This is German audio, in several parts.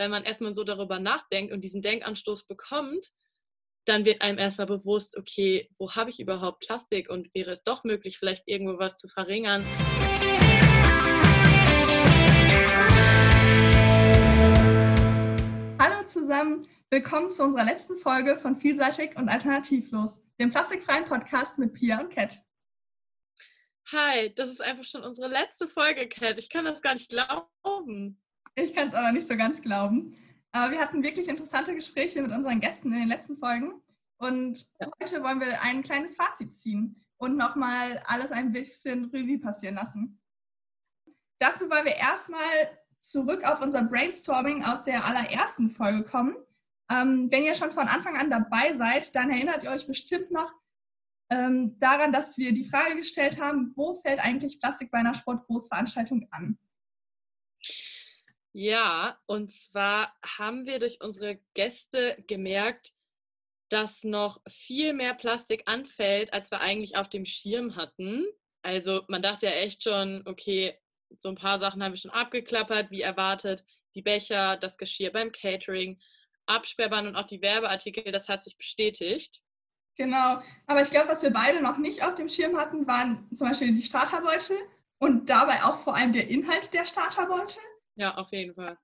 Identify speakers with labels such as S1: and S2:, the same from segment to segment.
S1: wenn man erstmal so darüber nachdenkt und diesen Denkanstoß bekommt, dann wird einem erstmal bewusst, okay, wo habe ich überhaupt Plastik und wäre es doch möglich, vielleicht irgendwo was zu verringern.
S2: Hallo zusammen, willkommen zu unserer letzten Folge von Vielseitig und Alternativlos, dem plastikfreien Podcast mit Pia und Kat.
S1: Hi, das ist einfach schon unsere letzte Folge, Kat. Ich kann das gar nicht glauben.
S2: Ich kann es auch noch nicht so ganz glauben. Aber wir hatten wirklich interessante Gespräche mit unseren Gästen in den letzten Folgen. Und ja. heute wollen wir ein kleines Fazit ziehen und nochmal alles ein bisschen Revue passieren lassen. Dazu wollen wir erstmal zurück auf unser Brainstorming aus der allerersten Folge kommen. Ähm, wenn ihr schon von Anfang an dabei seid, dann erinnert ihr euch bestimmt noch ähm, daran, dass wir die Frage gestellt haben, wo fällt eigentlich Plastik bei einer Sportgroßveranstaltung an?
S1: Ja, und zwar haben wir durch unsere Gäste gemerkt, dass noch viel mehr Plastik anfällt, als wir eigentlich auf dem Schirm hatten. Also man dachte ja echt schon, okay, so ein paar Sachen haben wir schon abgeklappert, wie erwartet. Die Becher, das Geschirr beim Catering, Absperrband und auch die Werbeartikel, das hat sich bestätigt.
S2: Genau, aber ich glaube, was wir beide noch nicht auf dem Schirm hatten, waren zum Beispiel die Starterbeutel und dabei auch vor allem der Inhalt der Starterbeutel.
S1: Ja, auf jeden Fall.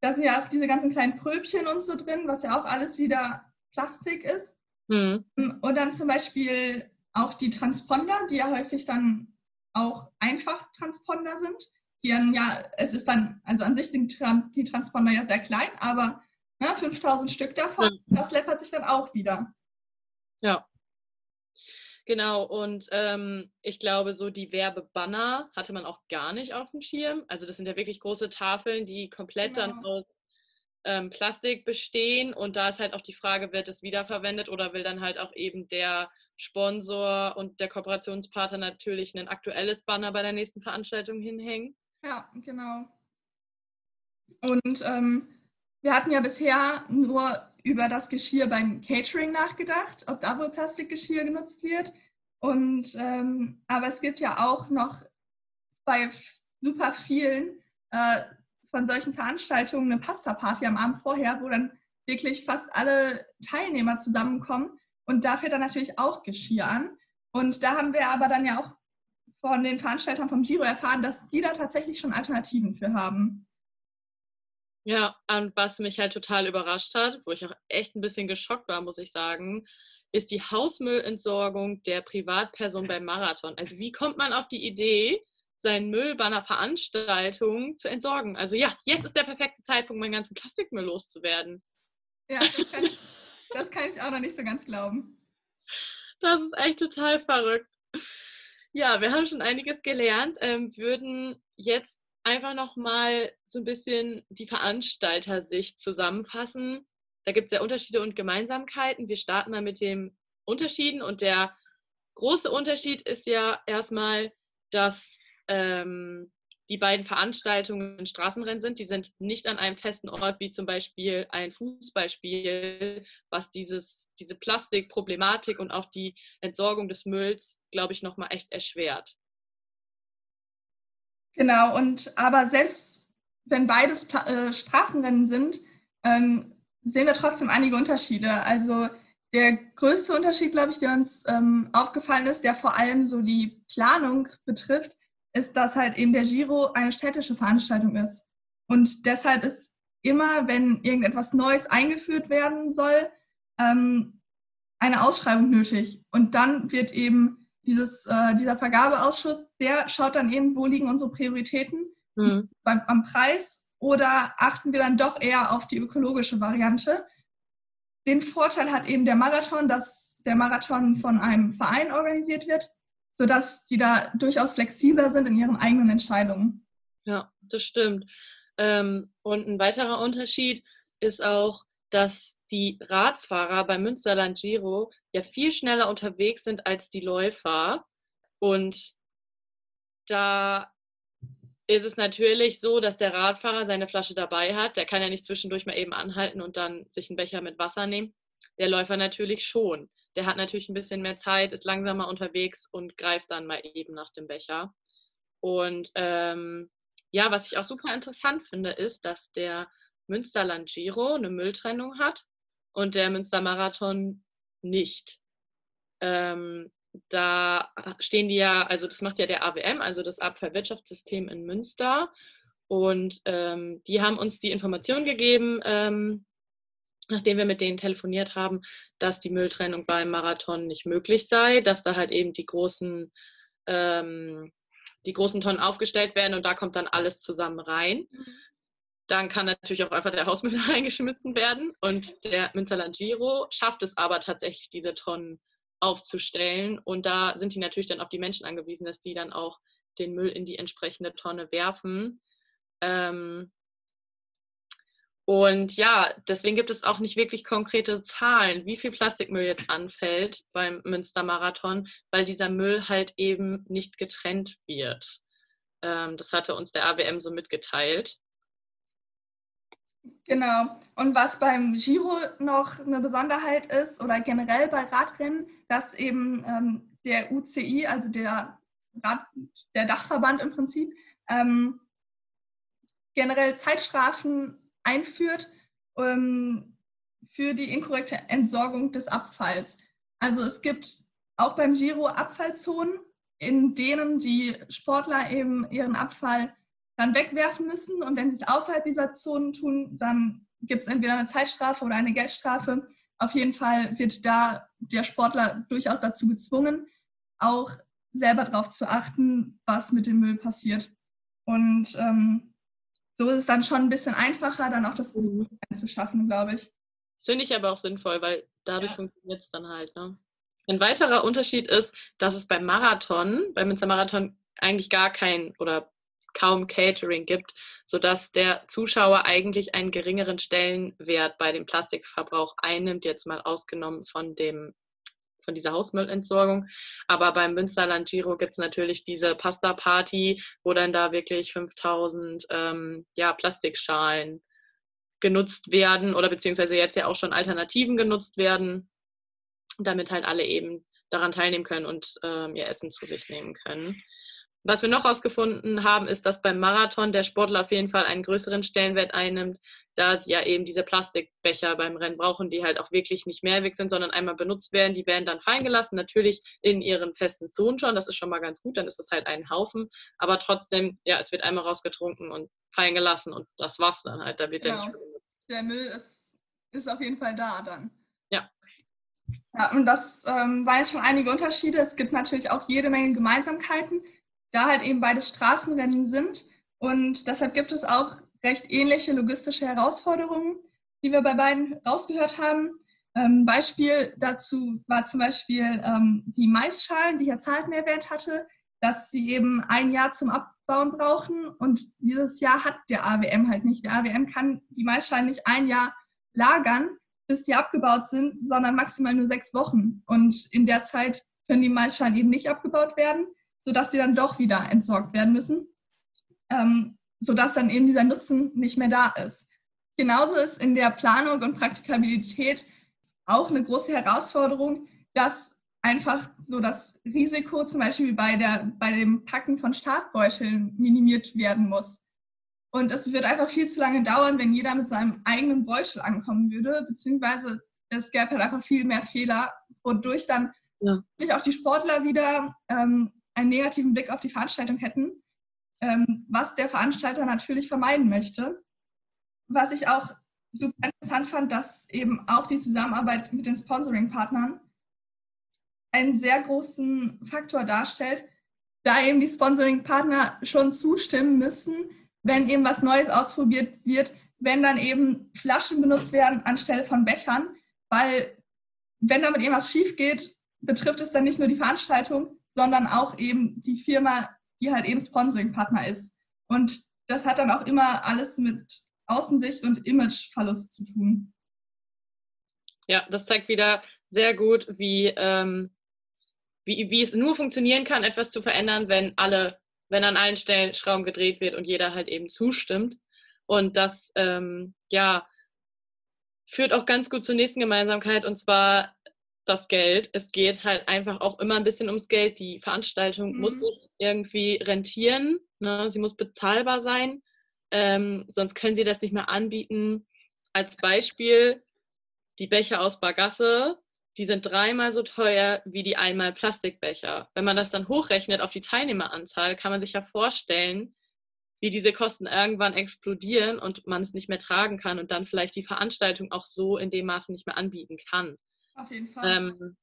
S2: Da sind ja auch diese ganzen kleinen Pröbchen und so drin, was ja auch alles wieder Plastik ist. Mhm. Und dann zum Beispiel auch die Transponder, die ja häufig dann auch einfach Transponder sind. Die dann ja, es ist dann, also an sich sind die Transponder ja sehr klein, aber ne, 5000 Stück davon, mhm. das läppert sich dann auch wieder.
S1: Ja. Genau, und ähm, ich glaube, so die Werbebanner hatte man auch gar nicht auf dem Schirm. Also das sind ja wirklich große Tafeln, die komplett genau. dann aus ähm, Plastik bestehen. Und da ist halt auch die Frage, wird es wiederverwendet oder will dann halt auch eben der Sponsor und der Kooperationspartner natürlich ein aktuelles Banner bei der nächsten Veranstaltung hinhängen?
S2: Ja, genau. Und ähm, wir hatten ja bisher nur über das Geschirr beim Catering nachgedacht, ob da wohl Plastikgeschirr genutzt wird. Und ähm, aber es gibt ja auch noch bei super vielen äh, von solchen Veranstaltungen eine Pasta-Party am Abend vorher, wo dann wirklich fast alle Teilnehmer zusammenkommen. Und da fällt dann natürlich auch Geschirr an. Und da haben wir aber dann ja auch von den Veranstaltern vom Giro erfahren, dass die da tatsächlich schon Alternativen für haben.
S1: Ja, und was mich halt total überrascht hat, wo ich auch echt ein bisschen geschockt war, muss ich sagen, ist die Hausmüllentsorgung der Privatperson beim Marathon. Also wie kommt man auf die Idee, seinen Müll bei einer Veranstaltung zu entsorgen? Also ja, jetzt ist der perfekte Zeitpunkt, meinen ganzen Plastikmüll loszuwerden.
S2: Ja, das kann ich, das kann ich auch noch nicht so ganz glauben.
S1: Das ist echt total verrückt. Ja, wir haben schon einiges gelernt, ähm, würden jetzt einfach nochmal so ein bisschen die Veranstalter-Sicht zusammenfassen. Da gibt es ja Unterschiede und Gemeinsamkeiten. Wir starten mal mit den Unterschieden und der große Unterschied ist ja erstmal, dass ähm, die beiden Veranstaltungen Straßenrennen sind. Die sind nicht an einem festen Ort, wie zum Beispiel ein Fußballspiel, was dieses, diese Plastikproblematik und auch die Entsorgung des Mülls, glaube ich, nochmal echt erschwert.
S2: Genau, und aber selbst wenn beides äh, Straßenrennen sind, ähm, sehen wir trotzdem einige Unterschiede. Also der größte Unterschied, glaube ich, der uns ähm, aufgefallen ist, der vor allem so die Planung betrifft, ist, dass halt eben der Giro eine städtische Veranstaltung ist. Und deshalb ist immer, wenn irgendetwas Neues eingeführt werden soll, ähm, eine Ausschreibung nötig. Und dann wird eben dieses, äh, dieser Vergabeausschuss, der schaut dann eben, wo liegen unsere Prioritäten mhm. beim, am Preis oder achten wir dann doch eher auf die ökologische Variante. Den Vorteil hat eben der Marathon, dass der Marathon von einem Verein organisiert wird, sodass die da durchaus flexibler sind in ihren eigenen Entscheidungen.
S1: Ja, das stimmt. Ähm, und ein weiterer Unterschied ist auch, dass die Radfahrer beim Münsterland Giro ja viel schneller unterwegs sind als die Läufer. Und da ist es natürlich so, dass der Radfahrer seine Flasche dabei hat. Der kann ja nicht zwischendurch mal eben anhalten und dann sich einen Becher mit Wasser nehmen. Der Läufer natürlich schon. Der hat natürlich ein bisschen mehr Zeit, ist langsamer unterwegs und greift dann mal eben nach dem Becher. Und ähm, ja, was ich auch super interessant finde, ist, dass der Münsterland Giro eine Mülltrennung hat und der Münstermarathon nicht. Ähm, da stehen die ja, also das macht ja der AWM, also das Abfallwirtschaftssystem in Münster. Und ähm, die haben uns die Information gegeben, ähm, nachdem wir mit denen telefoniert haben, dass die Mülltrennung beim Marathon nicht möglich sei, dass da halt eben die großen, ähm, die großen Tonnen aufgestellt werden und da kommt dann alles zusammen rein. Mhm. Dann kann natürlich auch einfach der Hausmüll reingeschmissen werden und der Münsterland Giro schafft es aber tatsächlich, diese Tonnen aufzustellen und da sind die natürlich dann auf die Menschen angewiesen, dass die dann auch den Müll in die entsprechende Tonne werfen. Ähm, und ja, deswegen gibt es auch nicht wirklich konkrete Zahlen, wie viel Plastikmüll jetzt anfällt beim Münstermarathon, weil dieser Müll halt eben nicht getrennt wird. Ähm, das hatte uns der AWM so mitgeteilt.
S2: Genau. Und was beim Giro noch eine Besonderheit ist oder generell bei Radrennen, dass eben ähm, der UCI, also der, Rad, der Dachverband im Prinzip, ähm, generell Zeitstrafen einführt ähm, für die inkorrekte Entsorgung des Abfalls. Also es gibt auch beim Giro Abfallzonen, in denen die Sportler eben ihren Abfall dann wegwerfen müssen. Und wenn sie es außerhalb dieser Zonen tun, dann gibt es entweder eine Zeitstrafe oder eine Geldstrafe. Auf jeden Fall wird da der Sportler durchaus dazu gezwungen, auch selber darauf zu achten, was mit dem Müll passiert. Und ähm, so ist es dann schon ein bisschen einfacher, dann auch das Bewusstsein zu schaffen, glaube ich.
S1: Das finde ich aber auch sinnvoll, weil dadurch ja. funktioniert es dann halt. Ne? Ein weiterer Unterschied ist, dass es beim Marathon, beim Münstermarathon eigentlich gar kein oder kaum Catering gibt, sodass der Zuschauer eigentlich einen geringeren Stellenwert bei dem Plastikverbrauch einnimmt, jetzt mal ausgenommen von dem von dieser Hausmüllentsorgung. Aber beim Münsterland Giro gibt es natürlich diese Pasta-Party, wo dann da wirklich 5000 ähm, ja, Plastikschalen genutzt werden oder beziehungsweise jetzt ja auch schon Alternativen genutzt werden, damit halt alle eben daran teilnehmen können und ähm, ihr Essen zu sich nehmen können. Was wir noch herausgefunden haben, ist, dass beim Marathon der Sportler auf jeden Fall einen größeren Stellenwert einnimmt, da sie ja eben diese Plastikbecher beim Rennen brauchen, die halt auch wirklich nicht mehrweg sind, sondern einmal benutzt werden. Die werden dann fallen gelassen, natürlich in ihren festen Zonen schon. Das ist schon mal ganz gut, dann ist es halt ein Haufen. Aber trotzdem, ja, es wird einmal rausgetrunken und fallen gelassen und das war's dann halt. Da wird genau. der nicht benutzt.
S2: Der Müll ist, ist auf jeden Fall da dann.
S1: Ja.
S2: Ja, und das ähm, waren jetzt schon einige Unterschiede. Es gibt natürlich auch jede Menge Gemeinsamkeiten da halt eben beide Straßenrennen sind. Und deshalb gibt es auch recht ähnliche logistische Herausforderungen, die wir bei beiden rausgehört haben. Ähm, Beispiel dazu war zum Beispiel ähm, die Maisschalen, die Herr Zahlten erwähnt hatte, dass sie eben ein Jahr zum Abbauen brauchen und dieses Jahr hat der AWM halt nicht. Der AWM kann die Maisschalen nicht ein Jahr lagern, bis sie abgebaut sind, sondern maximal nur sechs Wochen. Und in der Zeit können die Maisschalen eben nicht abgebaut werden sodass sie dann doch wieder entsorgt werden müssen, ähm, sodass dann eben dieser Nutzen nicht mehr da ist. Genauso ist in der Planung und Praktikabilität auch eine große Herausforderung, dass einfach so das Risiko zum Beispiel bei, der, bei dem Packen von Startbeuteln minimiert werden muss. Und es wird einfach viel zu lange dauern, wenn jeder mit seinem eigenen Beutel ankommen würde, beziehungsweise es gäbe halt einfach viel mehr Fehler, wodurch dann ja. auch die Sportler wieder ähm, einen negativen Blick auf die Veranstaltung hätten, ähm, was der Veranstalter natürlich vermeiden möchte. Was ich auch super interessant fand, dass eben auch die Zusammenarbeit mit den Sponsoring-Partnern einen sehr großen Faktor darstellt, da eben die Sponsoring-Partner schon zustimmen müssen, wenn eben was Neues ausprobiert wird, wenn dann eben Flaschen benutzt werden anstelle von Bechern, weil wenn damit irgendwas schief geht, betrifft es dann nicht nur die Veranstaltung, sondern auch eben die Firma, die halt eben Sponsoring-Partner ist. Und das hat dann auch immer alles mit Außensicht und Imageverlust zu tun.
S1: Ja, das zeigt wieder sehr gut, wie, ähm, wie, wie es nur funktionieren kann, etwas zu verändern, wenn alle, wenn an allen Stellen Schrauben gedreht wird und jeder halt eben zustimmt. Und das, ähm, ja, führt auch ganz gut zur nächsten Gemeinsamkeit und zwar das Geld. Es geht halt einfach auch immer ein bisschen ums Geld. Die Veranstaltung mhm. muss sich irgendwie rentieren. Ne? Sie muss bezahlbar sein. ähm, sonst können sie das nicht mehr anbieten. Als Beispiel die Becher aus Bagasse, die sind dreimal so teuer wie die einmal Plastikbecher. Wenn man das dann hochrechnet auf die Teilnehmeranzahl, kann man sich ja vorstellen, wie diese Kosten irgendwann explodieren und man es nicht mehr tragen kann und dann vielleicht die Veranstaltung auch so in dem Maße nicht mehr anbieten kann.
S2: Auf jeden Fall. Ähm,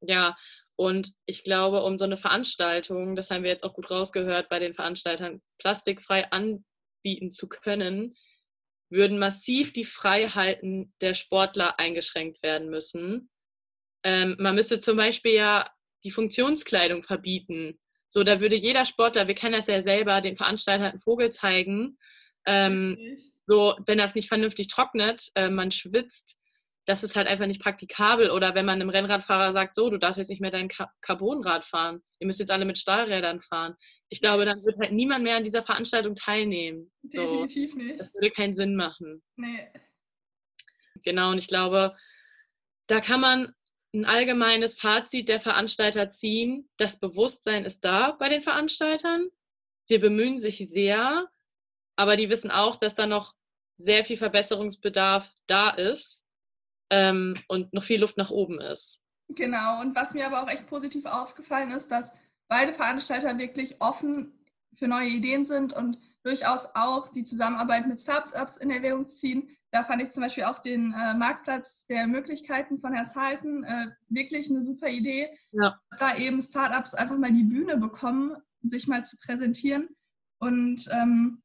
S1: ja, und ich glaube, um so eine Veranstaltung, das haben wir jetzt auch gut rausgehört bei den Veranstaltern, plastikfrei anbieten zu können, würden massiv die Freiheiten der Sportler eingeschränkt werden müssen. Ähm, man müsste zum Beispiel ja die Funktionskleidung verbieten. So, da würde jeder Sportler, wir kennen das ja selber, den Veranstalter einen Vogel zeigen. Ähm, so, wenn das nicht vernünftig trocknet, äh, man schwitzt, das ist halt einfach nicht praktikabel. Oder wenn man einem Rennradfahrer sagt, so, du darfst jetzt nicht mehr dein Carbonrad fahren, ihr müsst jetzt alle mit Stahlrädern fahren. Ich glaube, dann wird halt niemand mehr an dieser Veranstaltung teilnehmen.
S2: Definitiv so, nicht.
S1: Das würde keinen Sinn machen.
S2: Nee.
S1: Genau, und ich glaube, da kann man ein allgemeines Fazit der Veranstalter ziehen. Das Bewusstsein ist da bei den Veranstaltern. Sie bemühen sich sehr, aber die wissen auch, dass da noch sehr viel Verbesserungsbedarf da ist ähm, und noch viel Luft nach oben ist.
S2: Genau, und was mir aber auch echt positiv aufgefallen ist, dass beide Veranstalter wirklich offen für neue Ideen sind und durchaus auch die Zusammenarbeit mit Startups in Erwägung ziehen. Da fand ich zum Beispiel auch den äh, Marktplatz der Möglichkeiten von Herr Zahlten äh, wirklich eine super Idee. Ja. Da eben Startups einfach mal die Bühne bekommen, sich mal zu präsentieren. Und ähm,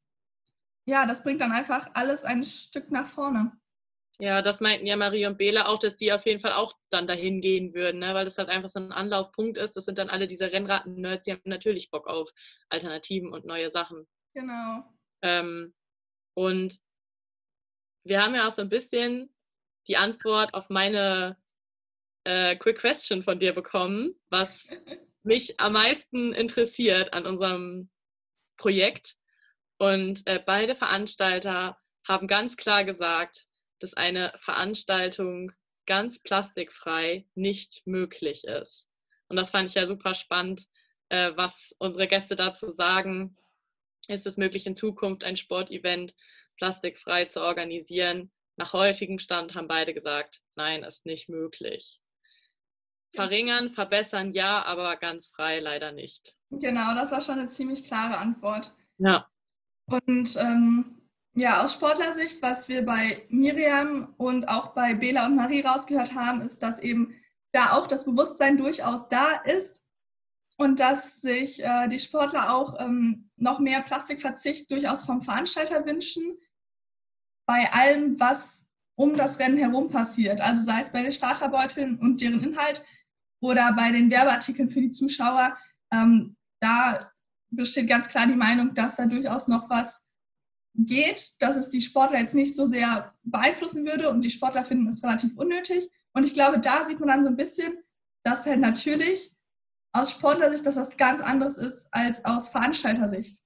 S2: ja, das bringt dann einfach alles ein Stück nach vorne.
S1: Ja, das meinten ja Marie und Bela auch, dass die auf jeden Fall auch dann dahin gehen würden, ne? weil das halt einfach so ein Anlaufpunkt ist. Das sind dann alle diese Rennraden-Nerds, die haben natürlich Bock auf Alternativen und neue Sachen.
S2: Genau.
S1: Ähm, und wir haben ja auch so ein bisschen die Antwort auf meine äh, Quick Question von dir bekommen, was mich am meisten interessiert an unserem Projekt. Und äh, beide Veranstalter haben ganz klar gesagt, dass eine Veranstaltung ganz plastikfrei nicht möglich ist. Und das fand ich ja super spannend, äh, was unsere Gäste dazu sagen. Ist es möglich, in Zukunft ein Sportevent plastikfrei zu organisieren? Nach heutigem Stand haben beide gesagt, nein, ist nicht möglich. Verringern, verbessern ja, aber ganz frei leider nicht.
S2: Genau, das war schon eine ziemlich klare Antwort.
S1: Ja.
S2: Und ähm, ja, aus Sportlersicht, was wir bei Miriam und auch bei Bela und Marie rausgehört haben, ist, dass eben da auch das Bewusstsein durchaus da ist und dass sich äh, die Sportler auch ähm, noch mehr Plastikverzicht durchaus vom Veranstalter wünschen, bei allem, was um das Rennen herum passiert. Also sei es bei den Starterbeuteln und deren Inhalt oder bei den Werbeartikeln für die Zuschauer. Ähm, da besteht ganz klar die Meinung, dass da durchaus noch was geht, dass es die Sportler jetzt nicht so sehr beeinflussen würde und die Sportler finden es relativ unnötig. Und ich glaube, da sieht man dann so ein bisschen, dass halt natürlich aus Sportlersicht das was ganz anderes ist als aus Veranstaltersicht.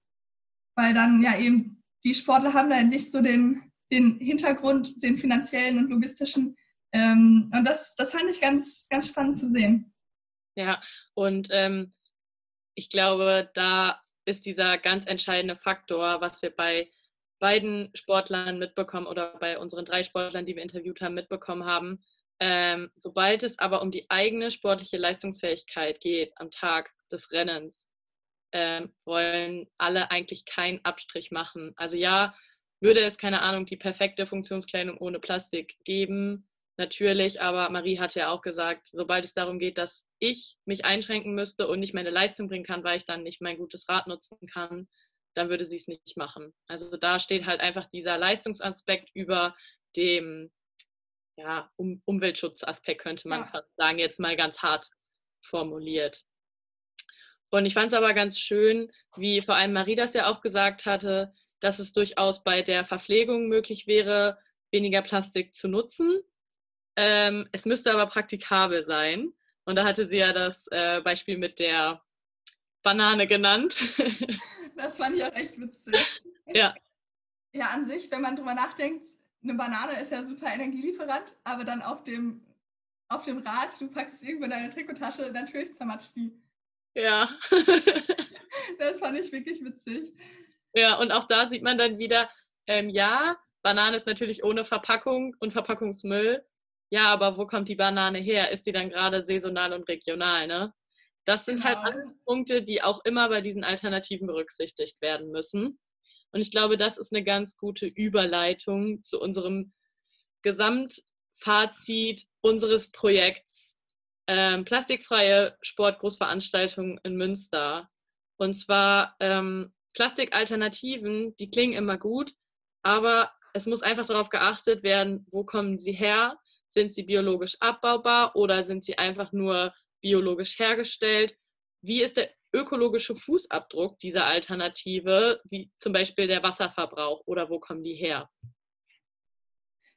S2: Weil dann ja eben die Sportler haben da nicht so den, den Hintergrund, den finanziellen und logistischen. Ähm, und das, das fand ich ganz, ganz spannend zu sehen.
S1: Ja, und ähm, ich glaube, da ist dieser ganz entscheidende Faktor, was wir bei beiden Sportlern mitbekommen oder bei unseren drei Sportlern, die wir interviewt haben, mitbekommen haben. Ähm, sobald es aber um die eigene sportliche Leistungsfähigkeit geht am Tag des Rennens, ähm, wollen alle eigentlich keinen Abstrich machen. Also ja, würde es, keine Ahnung, die perfekte Funktionskleidung ohne Plastik geben, natürlich, aber Marie hat ja auch gesagt, sobald es darum geht, dass ich mich einschränken müsste und nicht meine Leistung bringen kann, weil ich dann nicht mein gutes Rad nutzen kann, dann würde sie es nicht machen. Also da steht halt einfach dieser Leistungsaspekt über dem ja, um, Umweltschutzaspekt, könnte man ja. fast sagen, jetzt mal ganz hart formuliert. Und ich fand es aber ganz schön, wie vor allem Marie das ja auch gesagt hatte, dass es durchaus bei der Verpflegung möglich wäre, weniger Plastik zu nutzen. Ähm, es müsste aber praktikabel sein. Und da hatte sie ja das äh, Beispiel mit der Banane genannt.
S2: Das fand ich auch echt witzig.
S1: Ja.
S2: Ja, an sich, wenn man drüber nachdenkt, eine Banane ist ja super Energielieferant, aber dann auf dem, auf dem Rad, du packst es irgendwo in deine Trikottasche, natürlich zermatscht die.
S1: Ja.
S2: das fand ich wirklich witzig.
S1: Ja, und auch da sieht man dann wieder, ähm, ja, Banane ist natürlich ohne Verpackung und Verpackungsmüll. Ja, aber wo kommt die Banane her? Ist die dann gerade saisonal und regional, ne? Das sind halt genau. halt Punkte, die auch immer bei diesen Alternativen berücksichtigt werden müssen. Und ich glaube, das ist eine ganz gute Überleitung zu unserem Gesamtfazit unseres Projekts ähm, Plastikfreie Sportgroßveranstaltungen in Münster. Und zwar ähm, Plastikalternativen, die klingen immer gut, aber es muss einfach darauf geachtet werden, wo kommen sie her? Sind sie biologisch abbaubar oder sind sie einfach nur biologisch hergestellt? Wie ist der ökologische Fußabdruck dieser Alternative, wie zum Beispiel der Wasserverbrauch oder wo kommen die her?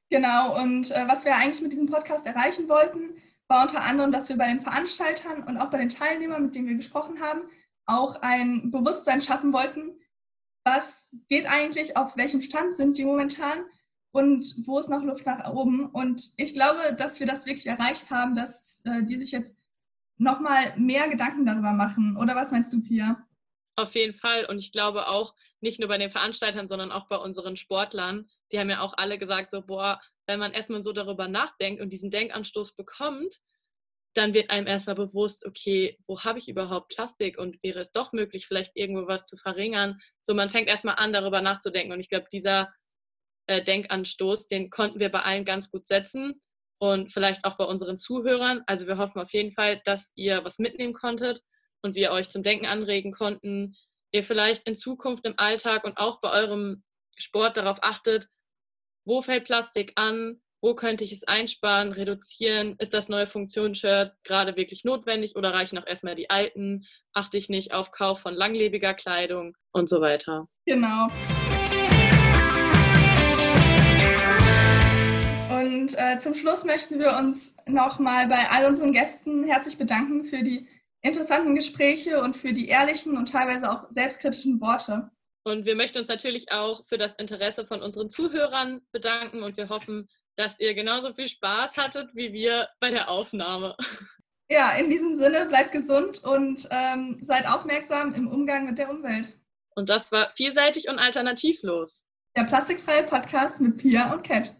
S2: Genau, und äh, was wir eigentlich mit diesem Podcast erreichen wollten, war unter anderem, dass wir bei den Veranstaltern und auch bei den Teilnehmern, mit denen wir gesprochen haben, auch ein Bewusstsein schaffen wollten, was geht eigentlich, auf welchem Stand sind die momentan und wo ist noch Luft nach oben. Und ich glaube, dass wir das wirklich erreicht haben, dass äh, die sich jetzt nochmal mehr Gedanken darüber machen. Oder was meinst du, Pia?
S1: Auf jeden Fall. Und ich glaube auch, nicht nur bei den Veranstaltern, sondern auch bei unseren Sportlern, die haben ja auch alle gesagt, so, boah, wenn man erstmal so darüber nachdenkt und diesen Denkanstoß bekommt, dann wird einem erstmal bewusst, okay, wo habe ich überhaupt Plastik und wäre es doch möglich, vielleicht irgendwo was zu verringern. So, man fängt erstmal an, darüber nachzudenken. Und ich glaube, dieser äh, Denkanstoß, den konnten wir bei allen ganz gut setzen und vielleicht auch bei unseren Zuhörern. Also wir hoffen auf jeden Fall, dass ihr was mitnehmen konntet und wir euch zum Denken anregen konnten. Ihr vielleicht in Zukunft im Alltag und auch bei eurem Sport darauf achtet, wo fällt Plastik an, wo könnte ich es einsparen, reduzieren, ist das neue Funktionsshirt gerade wirklich notwendig oder reichen auch erstmal die alten, achte ich nicht auf Kauf von langlebiger Kleidung und so weiter.
S2: Genau. Zum Schluss möchten wir uns nochmal bei all unseren Gästen herzlich bedanken für die interessanten Gespräche und für die ehrlichen und teilweise auch selbstkritischen Worte.
S1: Und wir möchten uns natürlich auch für das Interesse von unseren Zuhörern bedanken und wir hoffen, dass ihr genauso viel Spaß hattet wie wir bei der Aufnahme.
S2: Ja, in diesem Sinne, bleibt gesund und ähm, seid aufmerksam im Umgang mit der Umwelt.
S1: Und das war vielseitig und alternativlos.
S2: Der plastikfreie Podcast mit Pia und Cat.